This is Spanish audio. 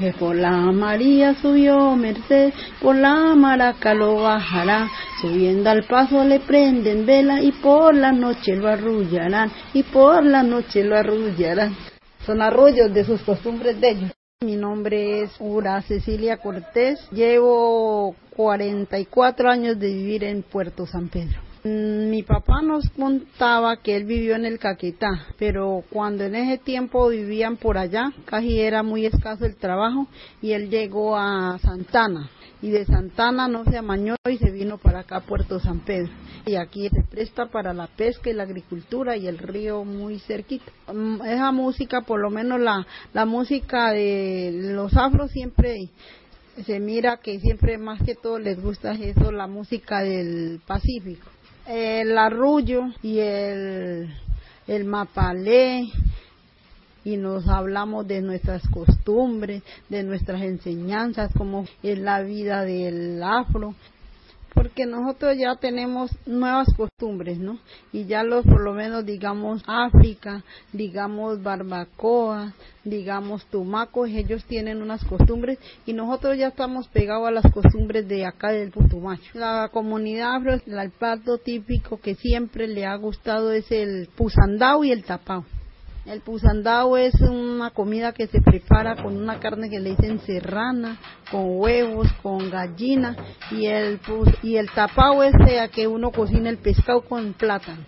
Que por la María subió Merced, por la Maraca lo bajará, subiendo al paso le prenden vela y por la noche lo arrullarán, y por la noche lo arrullarán. Son arrullos de sus costumbres de ellos. Mi nombre es Ura Cecilia Cortés, llevo 44 años de vivir en Puerto San Pedro. Mm, mi papá nos contaba que él vivió en el Caquetá, pero cuando en ese tiempo vivían por allá, casi era muy escaso el trabajo y él llegó a Santana y de Santana no se amañó y se vino para acá a Puerto San Pedro. Y aquí se presta para la pesca y la agricultura y el río muy cerquita. Mm, esa música, por lo menos la, la música de los afros siempre se mira que siempre más que todo les gusta eso, la música del Pacífico el arrullo y el, el mapalé. Y nos hablamos de nuestras costumbres, de nuestras enseñanzas, como es la vida del afro, porque nosotros ya tenemos nuevas costumbres, ¿no? Y ya los, por lo menos, digamos, África, digamos, barbacoa, digamos, tumacos, ellos tienen unas costumbres y nosotros ya estamos pegados a las costumbres de acá del Putumacho. La comunidad afro, el plato típico que siempre le ha gustado es el pusandao y el tapao. El pusandao es una comida que se prepara con una carne que le dicen serrana, con huevos, con gallina y el y el tapao es que uno cocina el pescado con plátano.